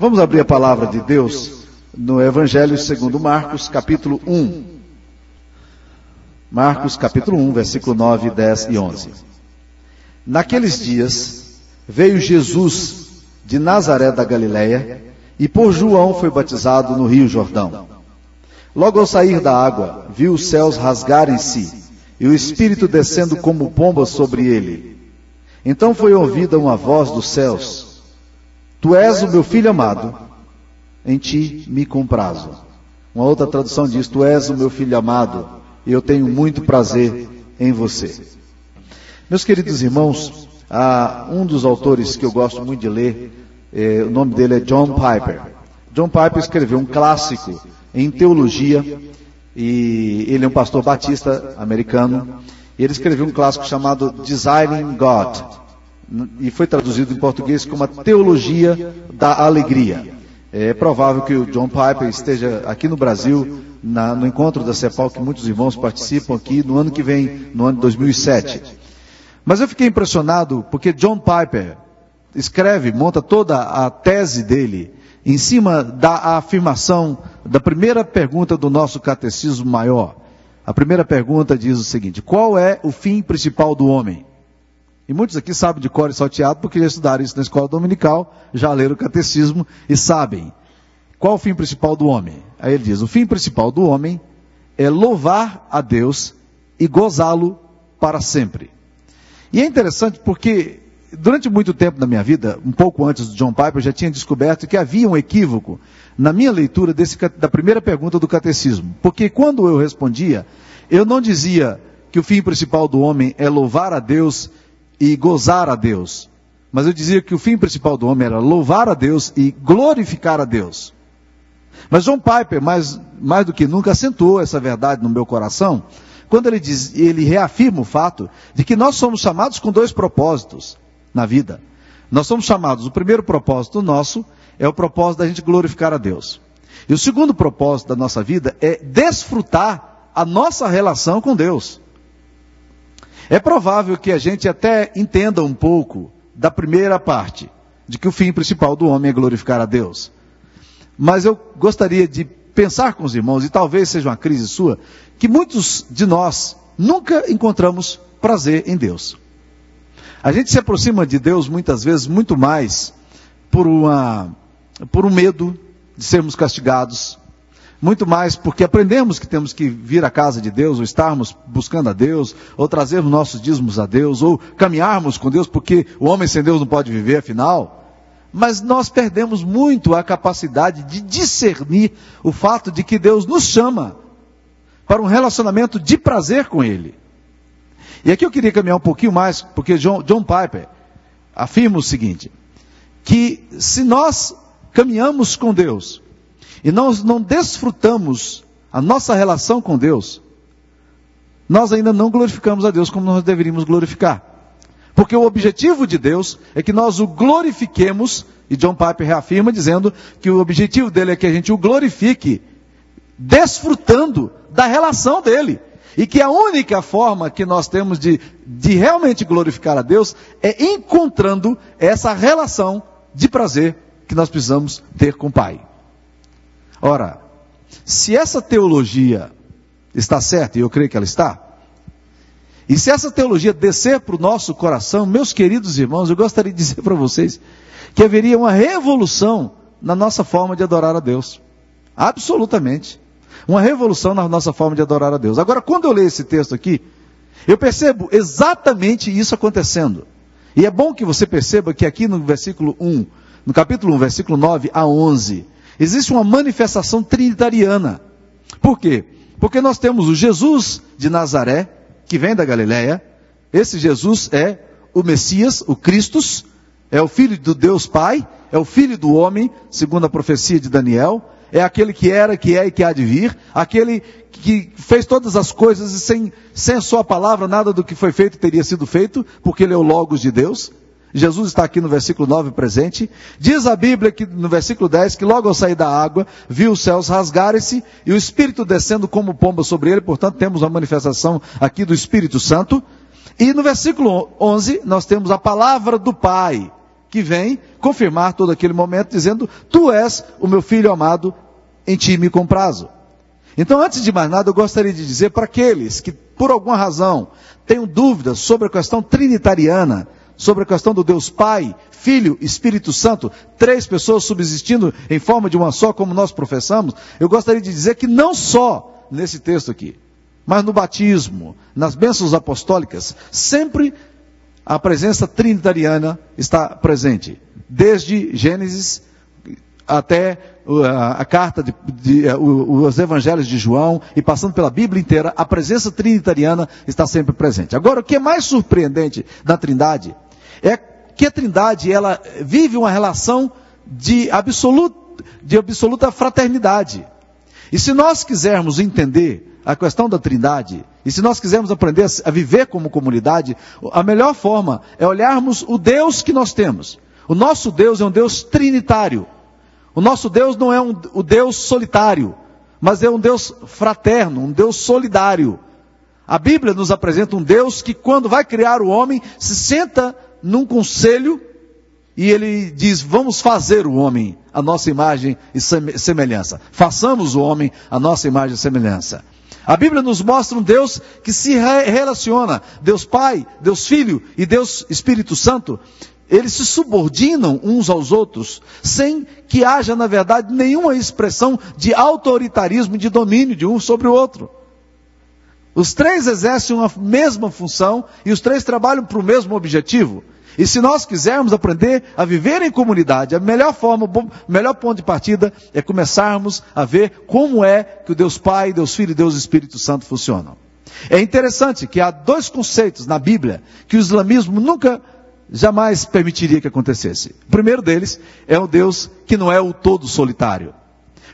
Vamos abrir a palavra de Deus no Evangelho segundo Marcos, capítulo 1. Marcos, capítulo 1, versículo 9, 10 e 11. Naqueles dias veio Jesus de Nazaré da Galiléia e por João foi batizado no Rio Jordão. Logo ao sair da água, viu os céus rasgarem-se e o Espírito descendo como pomba sobre ele. Então foi ouvida uma voz dos céus Tu és o meu filho amado, em ti me comprazo. Uma outra tradução diz: Tu és o meu filho amado, e eu tenho muito prazer em você. Meus queridos irmãos, um dos autores que eu gosto muito de ler, é, o nome dele é John Piper. John Piper escreveu um clássico em teologia, e ele é um pastor batista americano, e ele escreveu um clássico chamado Desiring God, e foi traduzido em português como a teologia da alegria. É provável que o John Piper esteja aqui no Brasil, na, no encontro da CEPAL, que muitos irmãos participam aqui no ano que vem, no ano de 2007. Mas eu fiquei impressionado porque John Piper escreve, monta toda a tese dele em cima da afirmação da primeira pergunta do nosso catecismo maior. A primeira pergunta diz o seguinte: qual é o fim principal do homem? E muitos aqui sabem de cor e salteado porque já estudaram isso na escola dominical, já leram o catecismo e sabem. Qual o fim principal do homem? Aí ele diz: o fim principal do homem é louvar a Deus e gozá-lo para sempre. E é interessante porque durante muito tempo da minha vida, um pouco antes do John Piper, eu já tinha descoberto que havia um equívoco na minha leitura desse, da primeira pergunta do catecismo. Porque quando eu respondia, eu não dizia que o fim principal do homem é louvar a Deus e gozar a Deus. Mas eu dizia que o fim principal do homem era louvar a Deus e glorificar a Deus. Mas John Piper, mais, mais do que nunca, acentuou essa verdade no meu coração, quando ele, diz, ele reafirma o fato de que nós somos chamados com dois propósitos na vida. Nós somos chamados, o primeiro propósito nosso é o propósito da gente glorificar a Deus. E o segundo propósito da nossa vida é desfrutar a nossa relação com Deus. É provável que a gente até entenda um pouco da primeira parte, de que o fim principal do homem é glorificar a Deus. Mas eu gostaria de pensar com os irmãos, e talvez seja uma crise sua, que muitos de nós nunca encontramos prazer em Deus. A gente se aproxima de Deus muitas vezes muito mais por, uma, por um medo de sermos castigados, muito mais porque aprendemos que temos que vir à casa de Deus, ou estarmos buscando a Deus, ou trazermos nossos dízimos a Deus, ou caminharmos com Deus, porque o homem sem Deus não pode viver, afinal. Mas nós perdemos muito a capacidade de discernir o fato de que Deus nos chama para um relacionamento de prazer com Ele. E aqui eu queria caminhar um pouquinho mais, porque John, John Piper afirma o seguinte: que se nós caminhamos com Deus, e nós não desfrutamos a nossa relação com Deus, nós ainda não glorificamos a Deus como nós deveríamos glorificar. Porque o objetivo de Deus é que nós o glorifiquemos, e John Piper reafirma dizendo que o objetivo dele é que a gente o glorifique, desfrutando da relação dele. E que a única forma que nós temos de, de realmente glorificar a Deus é encontrando essa relação de prazer que nós precisamos ter com o Pai. Ora, se essa teologia está certa, e eu creio que ela está, e se essa teologia descer para o nosso coração, meus queridos irmãos, eu gostaria de dizer para vocês que haveria uma revolução na nossa forma de adorar a Deus. Absolutamente. Uma revolução na nossa forma de adorar a Deus. Agora, quando eu leio esse texto aqui, eu percebo exatamente isso acontecendo. E é bom que você perceba que aqui no versículo 1, no capítulo 1, versículo 9 a 11, Existe uma manifestação trinitariana. Por quê? Porque nós temos o Jesus de Nazaré, que vem da Galiléia. Esse Jesus é o Messias, o Cristo, é o Filho do Deus Pai, é o Filho do homem, segundo a profecia de Daniel, é aquele que era, que é e que há de vir, aquele que fez todas as coisas e sem, sem a sua palavra nada do que foi feito teria sido feito, porque ele é o Logos de Deus. Jesus está aqui no versículo 9 presente. Diz a Bíblia que no versículo 10 que logo ao sair da água, viu os céus rasgarem-se e o Espírito descendo como pomba sobre ele, portanto temos uma manifestação aqui do Espírito Santo. E no versículo 11 nós temos a palavra do Pai que vem confirmar todo aquele momento, dizendo: Tu és o meu filho amado, em ti me comprazo. Então, antes de mais nada, eu gostaria de dizer para aqueles que, por alguma razão, tenham dúvidas sobre a questão trinitariana, sobre a questão do Deus Pai, Filho, Espírito Santo, três pessoas subsistindo em forma de uma só, como nós professamos, eu gostaria de dizer que não só nesse texto aqui, mas no batismo, nas bênçãos apostólicas, sempre a presença trinitariana está presente. Desde Gênesis até a, carta de, de, os evangelhos de João e passando pela Bíblia inteira, a presença trinitariana está sempre presente. Agora, o que é mais surpreendente na Trindade é que a Trindade ela vive uma relação de absoluta, de absoluta fraternidade. E se nós quisermos entender a questão da Trindade, e se nós quisermos aprender a viver como comunidade, a melhor forma é olharmos o Deus que nós temos. O nosso Deus é um Deus trinitário. O nosso Deus não é um, o Deus solitário, mas é um Deus fraterno, um Deus solidário. A Bíblia nos apresenta um Deus que, quando vai criar o homem, se senta num conselho e ele diz: Vamos fazer o homem a nossa imagem e semelhança. Façamos o homem a nossa imagem e semelhança. A Bíblia nos mostra um Deus que se relaciona, Deus Pai, Deus Filho e Deus Espírito Santo, eles se subordinam uns aos outros, sem que haja, na verdade, nenhuma expressão de autoritarismo de domínio de um sobre o outro. Os três exercem uma mesma função e os três trabalham para o mesmo objetivo. E se nós quisermos aprender a viver em comunidade, a melhor forma, o melhor ponto de partida é começarmos a ver como é que o Deus Pai, Deus Filho e Deus Espírito Santo funcionam. É interessante que há dois conceitos na Bíblia que o islamismo nunca jamais permitiria que acontecesse. O primeiro deles é o Deus que não é o todo solitário.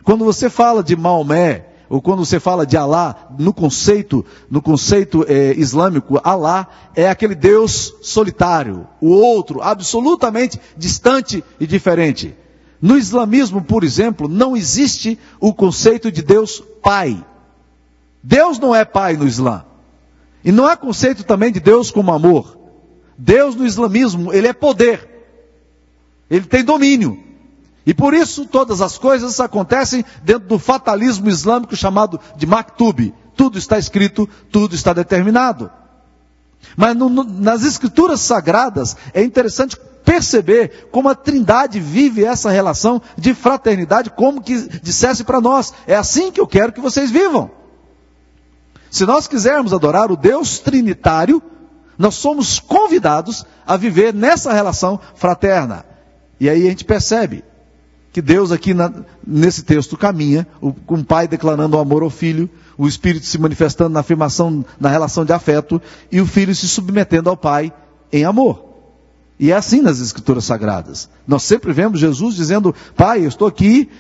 Quando você fala de Maomé, ou quando você fala de Alá, no conceito, no conceito é, islâmico, Alá é aquele Deus solitário, o outro, absolutamente distante e diferente. No islamismo, por exemplo, não existe o conceito de Deus Pai. Deus não é Pai no Islã. E não há conceito também de Deus como amor. Deus no islamismo, ele é poder. Ele tem domínio. E por isso todas as coisas acontecem dentro do fatalismo islâmico chamado de Maktub. Tudo está escrito, tudo está determinado. Mas no, no, nas escrituras sagradas é interessante perceber como a Trindade vive essa relação de fraternidade, como que dissesse para nós: é assim que eu quero que vocês vivam. Se nós quisermos adorar o Deus Trinitário, nós somos convidados a viver nessa relação fraterna. E aí a gente percebe que Deus aqui na, nesse texto caminha, o, com o pai declarando o amor ao filho, o espírito se manifestando na afirmação, na relação de afeto, e o filho se submetendo ao pai em amor. E é assim nas escrituras sagradas. Nós sempre vemos Jesus dizendo, pai, eu estou aqui,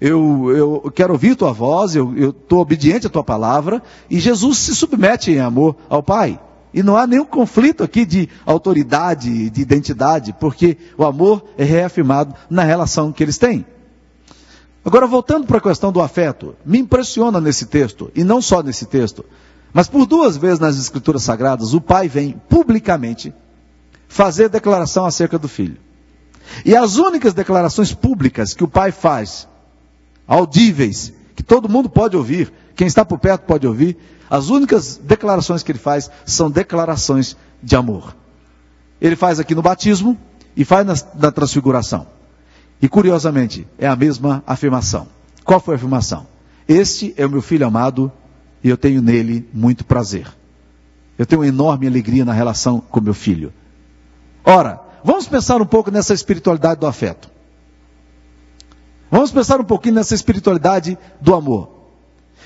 eu, eu quero ouvir tua voz, eu estou obediente à tua palavra, e Jesus se submete em amor ao pai. E não há nenhum conflito aqui de autoridade, de identidade, porque o amor é reafirmado na relação que eles têm. Agora, voltando para a questão do afeto, me impressiona nesse texto, e não só nesse texto, mas por duas vezes nas Escrituras Sagradas, o pai vem publicamente fazer declaração acerca do filho. E as únicas declarações públicas que o pai faz, audíveis, que todo mundo pode ouvir, quem está por perto pode ouvir, as únicas declarações que ele faz são declarações de amor. Ele faz aqui no batismo e faz na, na transfiguração. E curiosamente, é a mesma afirmação. Qual foi a afirmação? Este é o meu filho amado e eu tenho nele muito prazer. Eu tenho enorme alegria na relação com meu filho. Ora, vamos pensar um pouco nessa espiritualidade do afeto. Vamos pensar um pouquinho nessa espiritualidade do amor.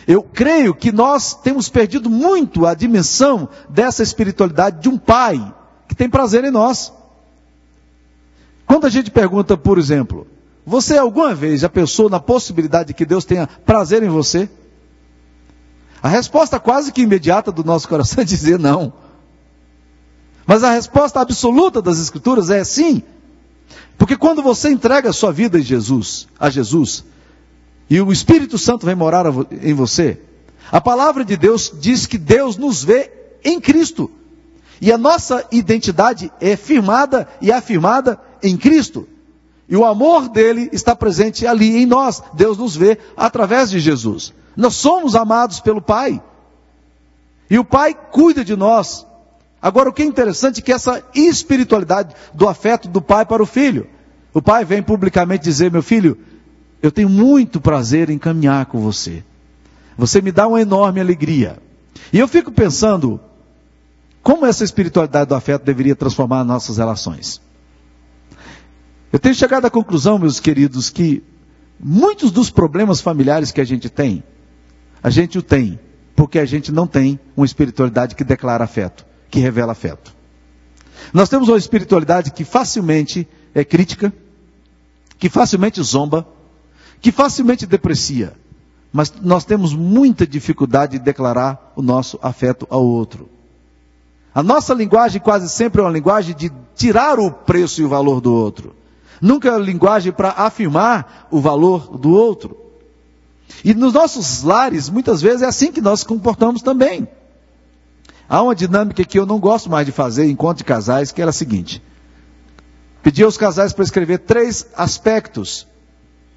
Eu creio que nós temos perdido muito a dimensão dessa espiritualidade de um pai que tem prazer em nós. Quando a gente pergunta, por exemplo, você alguma vez já pensou na possibilidade de que Deus tenha prazer em você? A resposta quase que imediata do nosso coração é dizer não. Mas a resposta absoluta das Escrituras é sim. Porque quando você entrega a sua vida a Jesus, a Jesus, e o Espírito Santo vem morar em você, a palavra de Deus diz que Deus nos vê em Cristo. E a nossa identidade é firmada e afirmada em Cristo. E o amor dele está presente ali em nós. Deus nos vê através de Jesus. Nós somos amados pelo Pai. E o Pai cuida de nós. Agora, o que é interessante é que essa espiritualidade do afeto do pai para o filho. O pai vem publicamente dizer: Meu filho, eu tenho muito prazer em caminhar com você. Você me dá uma enorme alegria. E eu fico pensando, como essa espiritualidade do afeto deveria transformar nossas relações? Eu tenho chegado à conclusão, meus queridos, que muitos dos problemas familiares que a gente tem, a gente o tem porque a gente não tem uma espiritualidade que declara afeto que revela afeto. Nós temos uma espiritualidade que facilmente é crítica, que facilmente zomba, que facilmente deprecia, mas nós temos muita dificuldade de declarar o nosso afeto ao outro. A nossa linguagem quase sempre é uma linguagem de tirar o preço e o valor do outro. Nunca é uma linguagem para afirmar o valor do outro. E nos nossos lares, muitas vezes é assim que nós comportamos também. Há uma dinâmica que eu não gosto mais de fazer em de casais, que era a seguinte: pedir aos casais para escrever três aspectos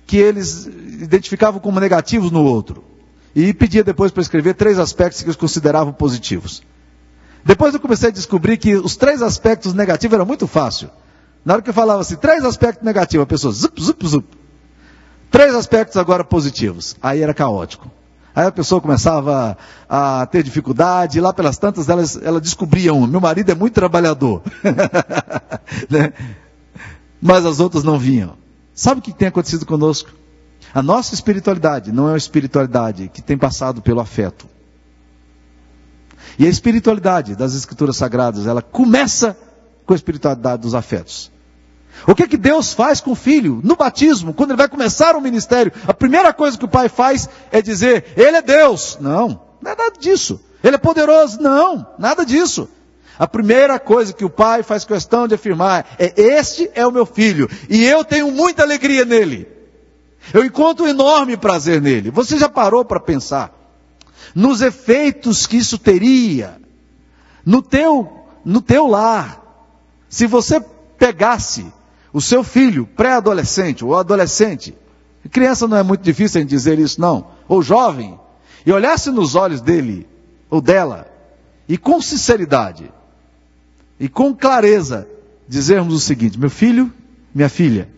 que eles identificavam como negativos no outro. E pedia depois para escrever três aspectos que eles consideravam positivos. Depois eu comecei a descobrir que os três aspectos negativos era muito fácil. Na hora que eu falava assim, três aspectos negativos, a pessoa zup, zup, zup. Três aspectos agora positivos. Aí era caótico. Aí a pessoa começava a ter dificuldade, e lá pelas tantas elas, ela descobria um, meu marido é muito trabalhador. né? Mas as outras não vinham. Sabe o que tem acontecido conosco? A nossa espiritualidade não é uma espiritualidade que tem passado pelo afeto. E a espiritualidade das escrituras sagradas, ela começa com a espiritualidade dos afetos. O que que Deus faz com o filho? No batismo, quando ele vai começar o ministério, a primeira coisa que o pai faz é dizer, ele é Deus. Não, não é nada disso. Ele é poderoso. Não, nada disso. A primeira coisa que o pai faz questão de afirmar é: Este é o meu filho, e eu tenho muita alegria nele. Eu encontro um enorme prazer nele. Você já parou para pensar nos efeitos que isso teria no teu, no teu lar? Se você pegasse o seu filho, pré-adolescente ou adolescente, criança não é muito difícil em dizer isso, não, ou jovem, e olhasse nos olhos dele ou dela, e com sinceridade, e com clareza, dizermos o seguinte: meu filho, minha filha,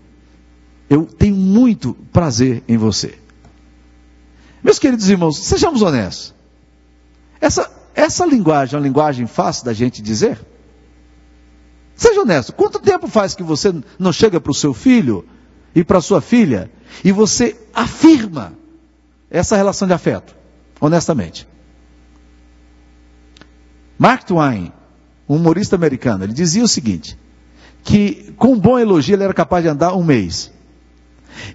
eu tenho muito prazer em você. Meus queridos irmãos, sejamos honestos. Essa, essa linguagem é uma linguagem fácil da gente dizer? Seja honesto, quanto tempo faz que você não chega para o seu filho e para sua filha e você afirma essa relação de afeto? Honestamente. Mark Twain, um humorista americano, ele dizia o seguinte: que com um bom elogio ele era capaz de andar um mês.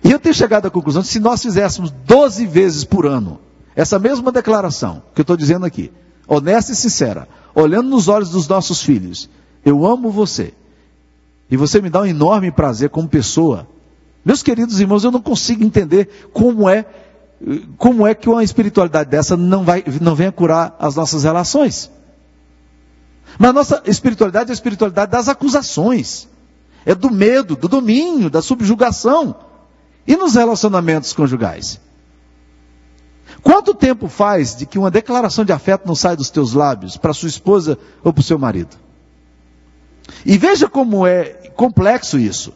E eu tenho chegado à conclusão que se nós fizéssemos 12 vezes por ano essa mesma declaração que eu estou dizendo aqui, honesta e sincera, olhando nos olhos dos nossos filhos, eu amo você. E você me dá um enorme prazer como pessoa. Meus queridos irmãos, eu não consigo entender como é como é que uma espiritualidade dessa não vai não venha curar as nossas relações. Mas nossa espiritualidade é a espiritualidade das acusações. É do medo, do domínio, da subjugação. E nos relacionamentos conjugais? Quanto tempo faz de que uma declaração de afeto não sai dos teus lábios para sua esposa ou para o seu marido? E veja como é complexo isso.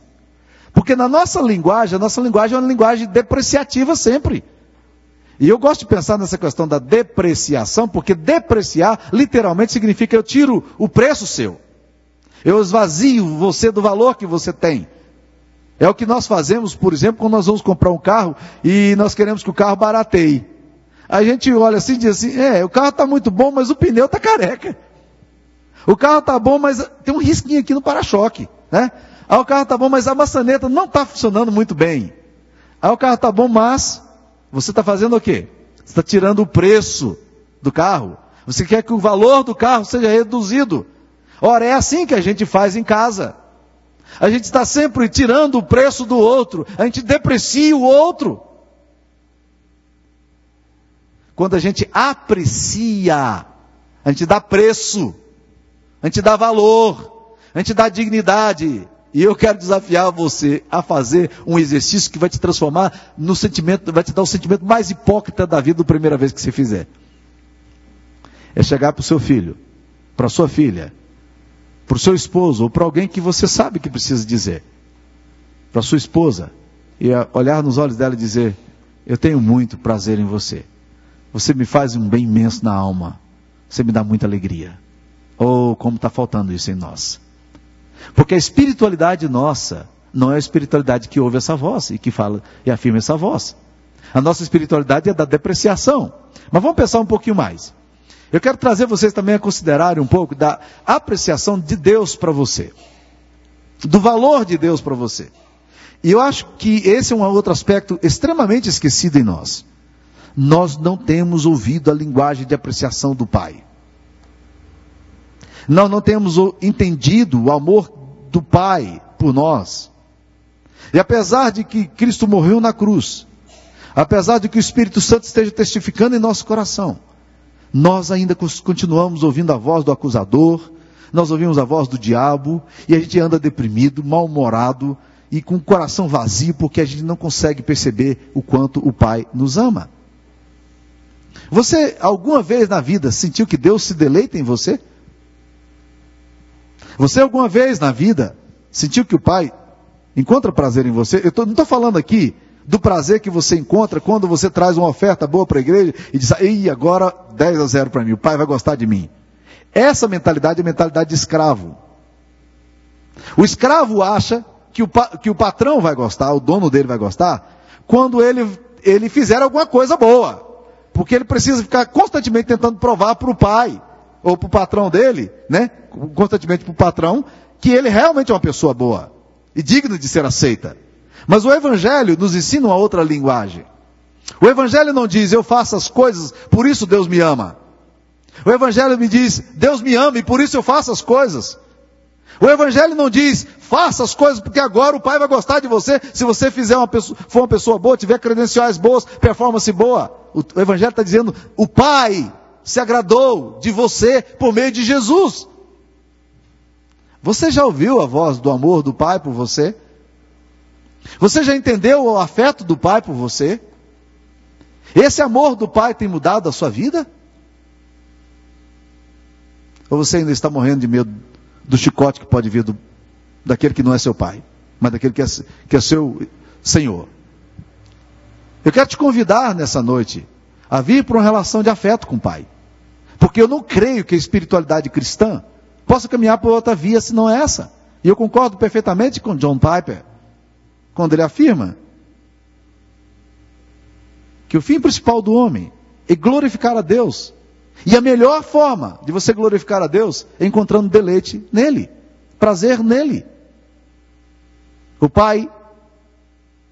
Porque na nossa linguagem, a nossa linguagem é uma linguagem depreciativa sempre. E eu gosto de pensar nessa questão da depreciação, porque depreciar literalmente significa eu tiro o preço seu. Eu esvazio você do valor que você tem. É o que nós fazemos, por exemplo, quando nós vamos comprar um carro e nós queremos que o carro barateie. A gente olha assim e diz assim, é, o carro está muito bom, mas o pneu está careca. O carro está bom, mas tem um risquinho aqui no para-choque, né? Ah, o carro está bom, mas a maçaneta não está funcionando muito bem. Ah, o carro está bom, mas você está fazendo o quê? Você está tirando o preço do carro. Você quer que o valor do carro seja reduzido. Ora, é assim que a gente faz em casa. A gente está sempre tirando o preço do outro. A gente deprecia o outro. Quando a gente aprecia, a gente dá preço a gente dá valor, a gente dá dignidade E eu quero desafiar você a fazer um exercício que vai te transformar no sentimento, vai te dar o sentimento mais hipócrita da vida da primeira vez que você fizer. É chegar para o seu filho, para sua filha, para o seu esposo ou para alguém que você sabe que precisa dizer, para sua esposa, e olhar nos olhos dela e dizer: Eu tenho muito prazer em você. Você me faz um bem imenso na alma. Você me dá muita alegria. Oh, como está faltando isso em nós. Porque a espiritualidade nossa não é a espiritualidade que ouve essa voz e que fala e afirma essa voz. A nossa espiritualidade é da depreciação. Mas vamos pensar um pouquinho mais. Eu quero trazer vocês também a considerarem um pouco da apreciação de Deus para você. Do valor de Deus para você. E eu acho que esse é um outro aspecto extremamente esquecido em nós. Nós não temos ouvido a linguagem de apreciação do Pai. Nós não temos entendido o amor do Pai por nós. E apesar de que Cristo morreu na cruz, apesar de que o Espírito Santo esteja testificando em nosso coração, nós ainda continuamos ouvindo a voz do acusador, nós ouvimos a voz do diabo, e a gente anda deprimido, mal-humorado e com o coração vazio, porque a gente não consegue perceber o quanto o Pai nos ama. Você alguma vez na vida sentiu que Deus se deleita em você? Você alguma vez na vida sentiu que o Pai encontra prazer em você? Eu tô, não estou falando aqui do prazer que você encontra quando você traz uma oferta boa para a igreja e diz, ei, agora 10 a 0 para mim, o Pai vai gostar de mim. Essa mentalidade é mentalidade de escravo. O escravo acha que o, que o patrão vai gostar, o dono dele vai gostar, quando ele, ele fizer alguma coisa boa. Porque ele precisa ficar constantemente tentando provar para o pai ou para o patrão dele, né? Constantemente para o patrão, que ele realmente é uma pessoa boa e digna de ser aceita. Mas o Evangelho nos ensina uma outra linguagem. O Evangelho não diz eu faço as coisas, por isso Deus me ama. O Evangelho me diz Deus me ama e por isso eu faço as coisas. O Evangelho não diz faça as coisas porque agora o Pai vai gostar de você se você fizer uma pessoa, for uma pessoa boa, tiver credenciais boas, performance boa. O, o Evangelho está dizendo o Pai se agradou de você por meio de Jesus. Você já ouviu a voz do amor do Pai por você? Você já entendeu o afeto do Pai por você? Esse amor do Pai tem mudado a sua vida? Ou você ainda está morrendo de medo do chicote que pode vir do, daquele que não é seu pai, mas daquele que é, que é seu Senhor? Eu quero te convidar nessa noite a vir para uma relação de afeto com o Pai. Porque eu não creio que a espiritualidade cristã possa caminhar por outra via senão essa. E eu concordo perfeitamente com John Piper, quando ele afirma que o fim principal do homem é glorificar a Deus. E a melhor forma de você glorificar a Deus é encontrando deleite nele, prazer nele. O Pai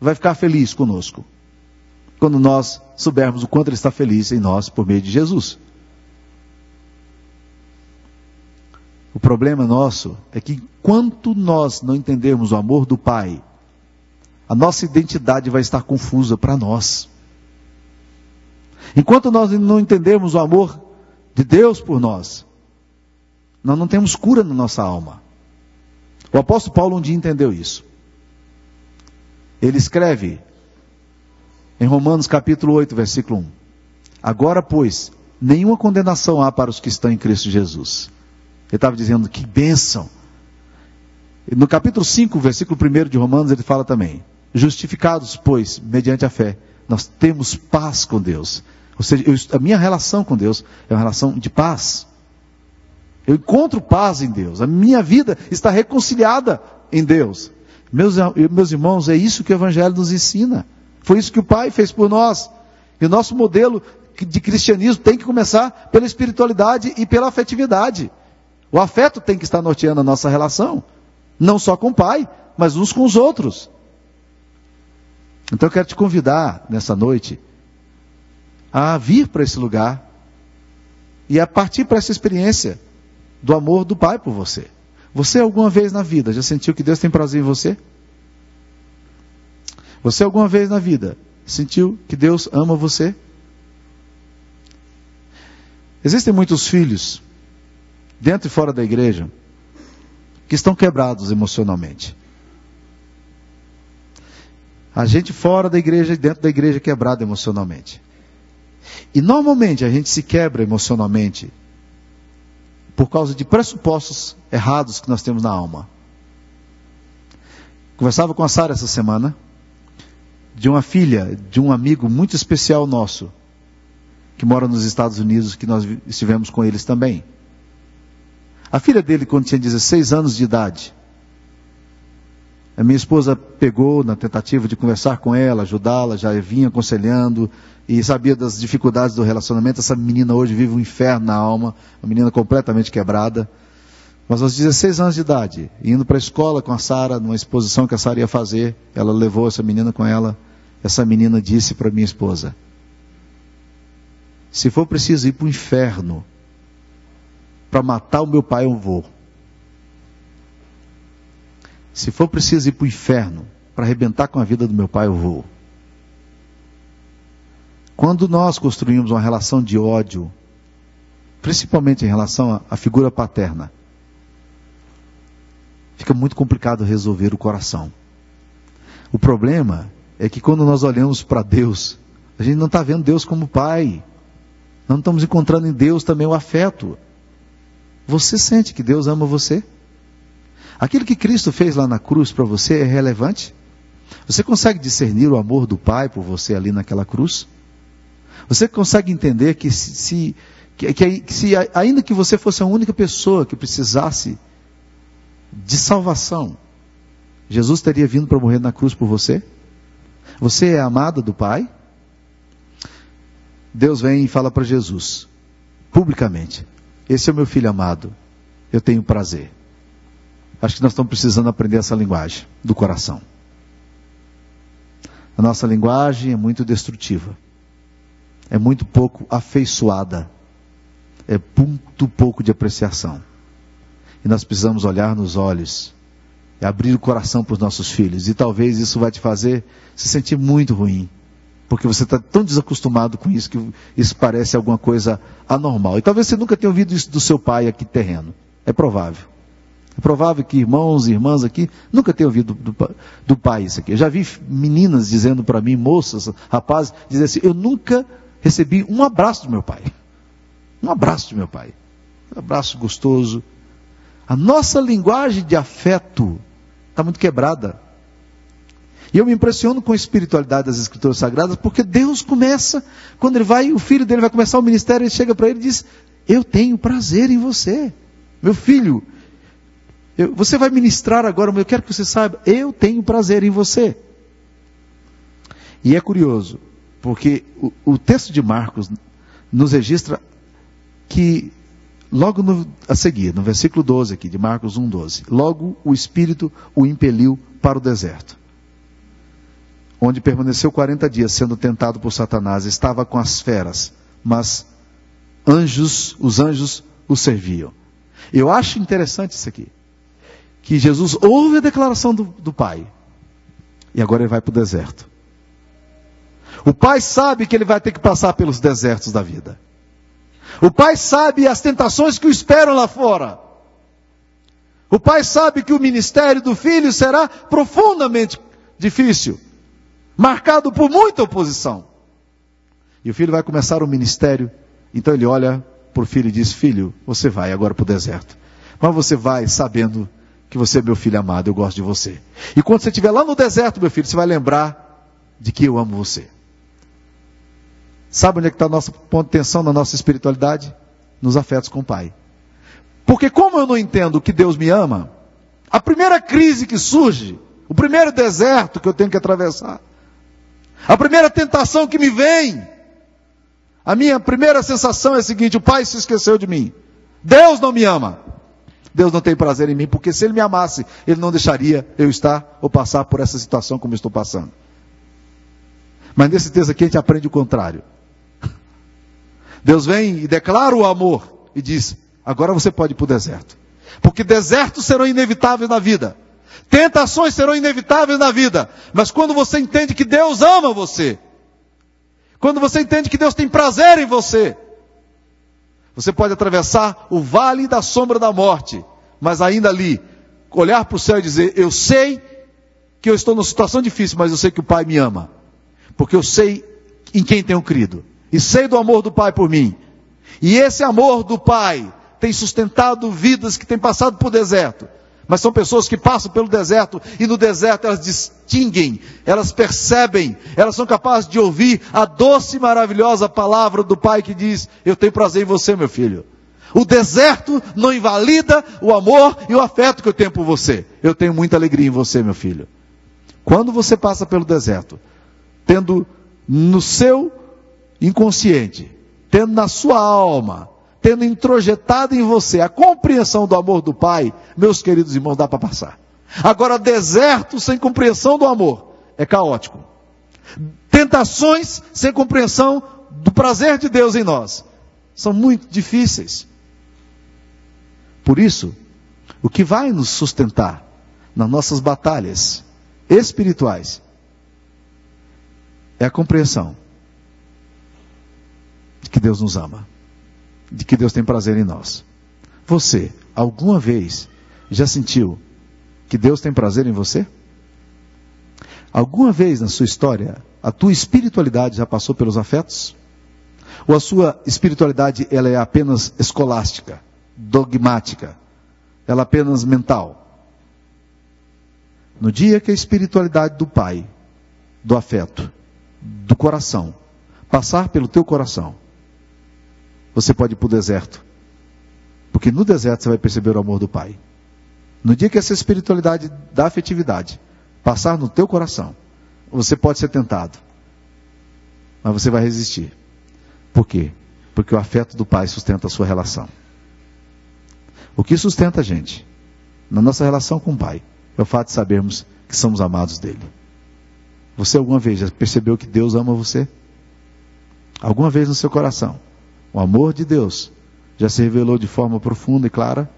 vai ficar feliz conosco quando nós soubermos o quanto Ele está feliz em nós por meio de Jesus. O problema nosso é que enquanto nós não entendermos o amor do Pai, a nossa identidade vai estar confusa para nós. Enquanto nós não entendermos o amor de Deus por nós, nós não temos cura na nossa alma. O apóstolo Paulo um dia entendeu isso. Ele escreve em Romanos capítulo 8, versículo 1. Agora, pois, nenhuma condenação há para os que estão em Cristo Jesus. Ele estava dizendo que bênção. No capítulo 5, versículo 1 de Romanos, ele fala também: Justificados, pois, mediante a fé, nós temos paz com Deus. Ou seja, eu, a minha relação com Deus é uma relação de paz. Eu encontro paz em Deus. A minha vida está reconciliada em Deus. Meus, meus irmãos, é isso que o Evangelho nos ensina. Foi isso que o Pai fez por nós. E o nosso modelo de cristianismo tem que começar pela espiritualidade e pela afetividade. O afeto tem que estar norteando a nossa relação, não só com o pai, mas uns com os outros. Então eu quero te convidar nessa noite a vir para esse lugar e a partir para essa experiência do amor do Pai por você. Você alguma vez na vida já sentiu que Deus tem prazer em você? Você alguma vez na vida sentiu que Deus ama você? Existem muitos filhos dentro e fora da igreja, que estão quebrados emocionalmente. A gente fora da igreja e dentro da igreja quebrado emocionalmente. E normalmente a gente se quebra emocionalmente por causa de pressupostos errados que nós temos na alma. Conversava com a Sara essa semana de uma filha de um amigo muito especial nosso que mora nos Estados Unidos, que nós estivemos com eles também. A filha dele, quando tinha 16 anos de idade, a minha esposa pegou na tentativa de conversar com ela, ajudá-la, já vinha aconselhando e sabia das dificuldades do relacionamento. Essa menina hoje vive um inferno na alma, uma menina completamente quebrada. Mas aos 16 anos de idade, indo para a escola com a Sara, numa exposição que a Sara ia fazer, ela levou essa menina com ela. Essa menina disse para minha esposa: Se for preciso ir para o inferno para matar o meu pai, eu vou. Se for preciso ir para o inferno para arrebentar com a vida do meu pai, eu vou. Quando nós construímos uma relação de ódio, principalmente em relação à figura paterna, fica muito complicado resolver o coração. O problema é que quando nós olhamos para Deus, a gente não está vendo Deus como Pai. Não estamos encontrando em Deus também o afeto. Você sente que Deus ama você? Aquilo que Cristo fez lá na cruz para você é relevante? Você consegue discernir o amor do Pai por você ali naquela cruz? Você consegue entender que se, que, que, se ainda que você fosse a única pessoa que precisasse de salvação, Jesus teria vindo para morrer na cruz por você? Você é amada do Pai? Deus vem e fala para Jesus, publicamente: Esse é o meu filho amado, eu tenho prazer. Acho que nós estamos precisando aprender essa linguagem do coração. A nossa linguagem é muito destrutiva, é muito pouco afeiçoada, é muito pouco de apreciação. E nós precisamos olhar nos olhos abrir o coração para os nossos filhos. E talvez isso vai te fazer se sentir muito ruim. Porque você está tão desacostumado com isso que isso parece alguma coisa anormal. E talvez você nunca tenha ouvido isso do seu pai aqui terreno. É provável. É provável que irmãos e irmãs aqui nunca tenham ouvido do, do, do pai isso aqui. Eu já vi meninas dizendo para mim, moças, rapazes, dizendo assim: Eu nunca recebi um abraço do meu pai. Um abraço do meu pai. Um abraço gostoso. A nossa linguagem de afeto está muito quebrada. E eu me impressiono com a espiritualidade das Escrituras Sagradas, porque Deus começa, quando ele vai, o filho dele vai começar o ministério, ele chega para ele e diz: Eu tenho prazer em você. Meu filho, eu, você vai ministrar agora, mas eu quero que você saiba, eu tenho prazer em você. E é curioso, porque o, o texto de Marcos nos registra que logo no, a seguir, no versículo 12 aqui, de Marcos 1,12, logo o Espírito o impeliu para o deserto, onde permaneceu 40 dias sendo tentado por Satanás, estava com as feras, mas anjos, os anjos o serviam. Eu acho interessante isso aqui que Jesus ouve a declaração do, do Pai. E agora ele vai para o deserto. O Pai sabe que ele vai ter que passar pelos desertos da vida. O Pai sabe as tentações que o esperam lá fora. O Pai sabe que o ministério do Filho será profundamente difícil, marcado por muita oposição. E o filho vai começar o ministério, então ele olha para o filho e diz: Filho, você vai agora para o deserto. Mas você vai sabendo que você é meu filho amado, eu gosto de você. E quando você estiver lá no deserto, meu filho, você vai lembrar de que eu amo você. Sabe onde é que está o nosso ponto de tensão na nossa espiritualidade? Nos afetos com o Pai. Porque como eu não entendo que Deus me ama, a primeira crise que surge, o primeiro deserto que eu tenho que atravessar, a primeira tentação que me vem, a minha primeira sensação é a seguinte: o Pai se esqueceu de mim. Deus não me ama. Deus não tem prazer em mim, porque se Ele me amasse, Ele não deixaria eu estar ou passar por essa situação como estou passando. Mas nesse texto aqui a gente aprende o contrário. Deus vem e declara o amor e diz: agora você pode ir para o deserto. Porque desertos serão inevitáveis na vida. Tentações serão inevitáveis na vida. Mas quando você entende que Deus ama você, quando você entende que Deus tem prazer em você, você pode atravessar o vale da sombra da morte, mas ainda ali, olhar para o céu e dizer: Eu sei que eu estou numa situação difícil, mas eu sei que o Pai me ama. Porque eu sei em quem tenho crido. E sei do amor do Pai por mim. E esse amor do Pai tem sustentado vidas que têm passado por deserto. Mas são pessoas que passam pelo deserto e no deserto elas distinguem, elas percebem, elas são capazes de ouvir a doce e maravilhosa palavra do Pai que diz: Eu tenho prazer em você, meu filho. O deserto não invalida o amor e o afeto que eu tenho por você. Eu tenho muita alegria em você, meu filho. Quando você passa pelo deserto, tendo no seu inconsciente, tendo na sua alma, tendo introjetado em você a compreensão do amor do Pai, meus queridos irmãos, dá para passar. Agora, deserto sem compreensão do amor é caótico. Tentações sem compreensão do prazer de Deus em nós são muito difíceis. Por isso, o que vai nos sustentar nas nossas batalhas espirituais é a compreensão de que Deus nos ama, de que Deus tem prazer em nós. Você, alguma vez, já sentiu que Deus tem prazer em você? Alguma vez na sua história, a tua espiritualidade já passou pelos afetos? Ou a sua espiritualidade ela é apenas escolástica, dogmática, ela é apenas mental? No dia que a espiritualidade do Pai, do afeto, do coração, passar pelo teu coração, você pode ir para o deserto. Porque no deserto você vai perceber o amor do Pai. No dia que essa espiritualidade da afetividade passar no teu coração, você pode ser tentado. Mas você vai resistir. Por quê? Porque o afeto do Pai sustenta a sua relação. O que sustenta a gente na nossa relação com o Pai é o fato de sabermos que somos amados dele. Você alguma vez já percebeu que Deus ama você? Alguma vez no seu coração, o amor de Deus já se revelou de forma profunda e clara?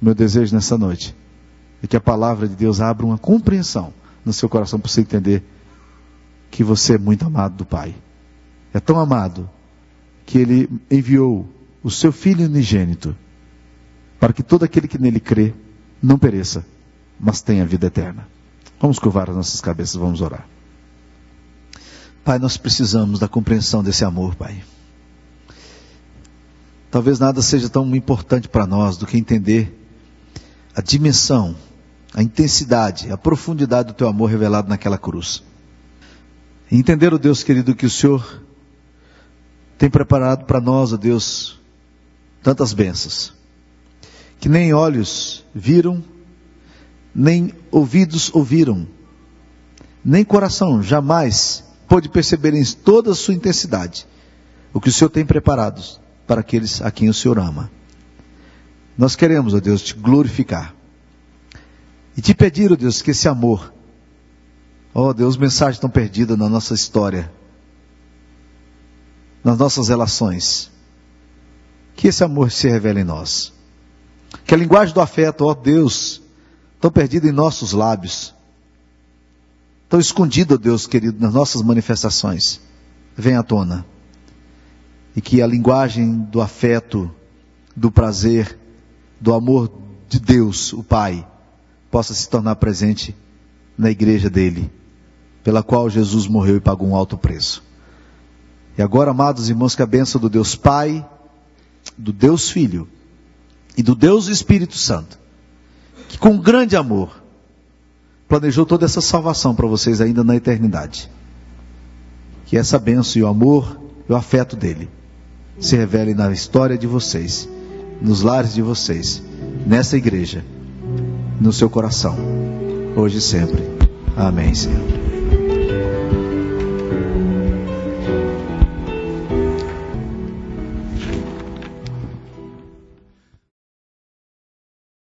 Meu desejo nessa noite é que a palavra de Deus abra uma compreensão no seu coração para você entender que você é muito amado do Pai. É tão amado que Ele enviou o seu Filho unigênito para que todo aquele que nele crê não pereça, mas tenha vida eterna. Vamos curvar as nossas cabeças, vamos orar. Pai, nós precisamos da compreensão desse amor, Pai. Talvez nada seja tão importante para nós do que entender a dimensão, a intensidade, a profundidade do teu amor revelado naquela cruz. Entender, o Deus querido, que o Senhor tem preparado para nós, ó Deus, tantas bênçãos que nem olhos viram, nem ouvidos ouviram, nem coração jamais pôde perceber em toda a sua intensidade o que o Senhor tem preparado para aqueles a quem o Senhor ama. Nós queremos, ó Deus, te glorificar e te pedir, ó Deus, que esse amor, ó Deus, mensagens estão perdidas na nossa história, nas nossas relações, que esse amor se revele em nós. Que a linguagem do afeto, ó Deus, tão perdida em nossos lábios, tão escondida, ó Deus querido, nas nossas manifestações, venha à tona. E que a linguagem do afeto, do prazer, do amor de Deus, o Pai, possa se tornar presente na igreja dele, pela qual Jesus morreu e pagou um alto preço. E agora, amados irmãos, que a bênção do Deus Pai, do Deus Filho, e do Deus Espírito Santo, que com grande amor planejou toda essa salvação para vocês ainda na eternidade. Que essa bênção e o amor e o afeto dele se revelem na história de vocês, nos lares de vocês, nessa igreja, no seu coração, hoje e sempre. Amém, Senhor.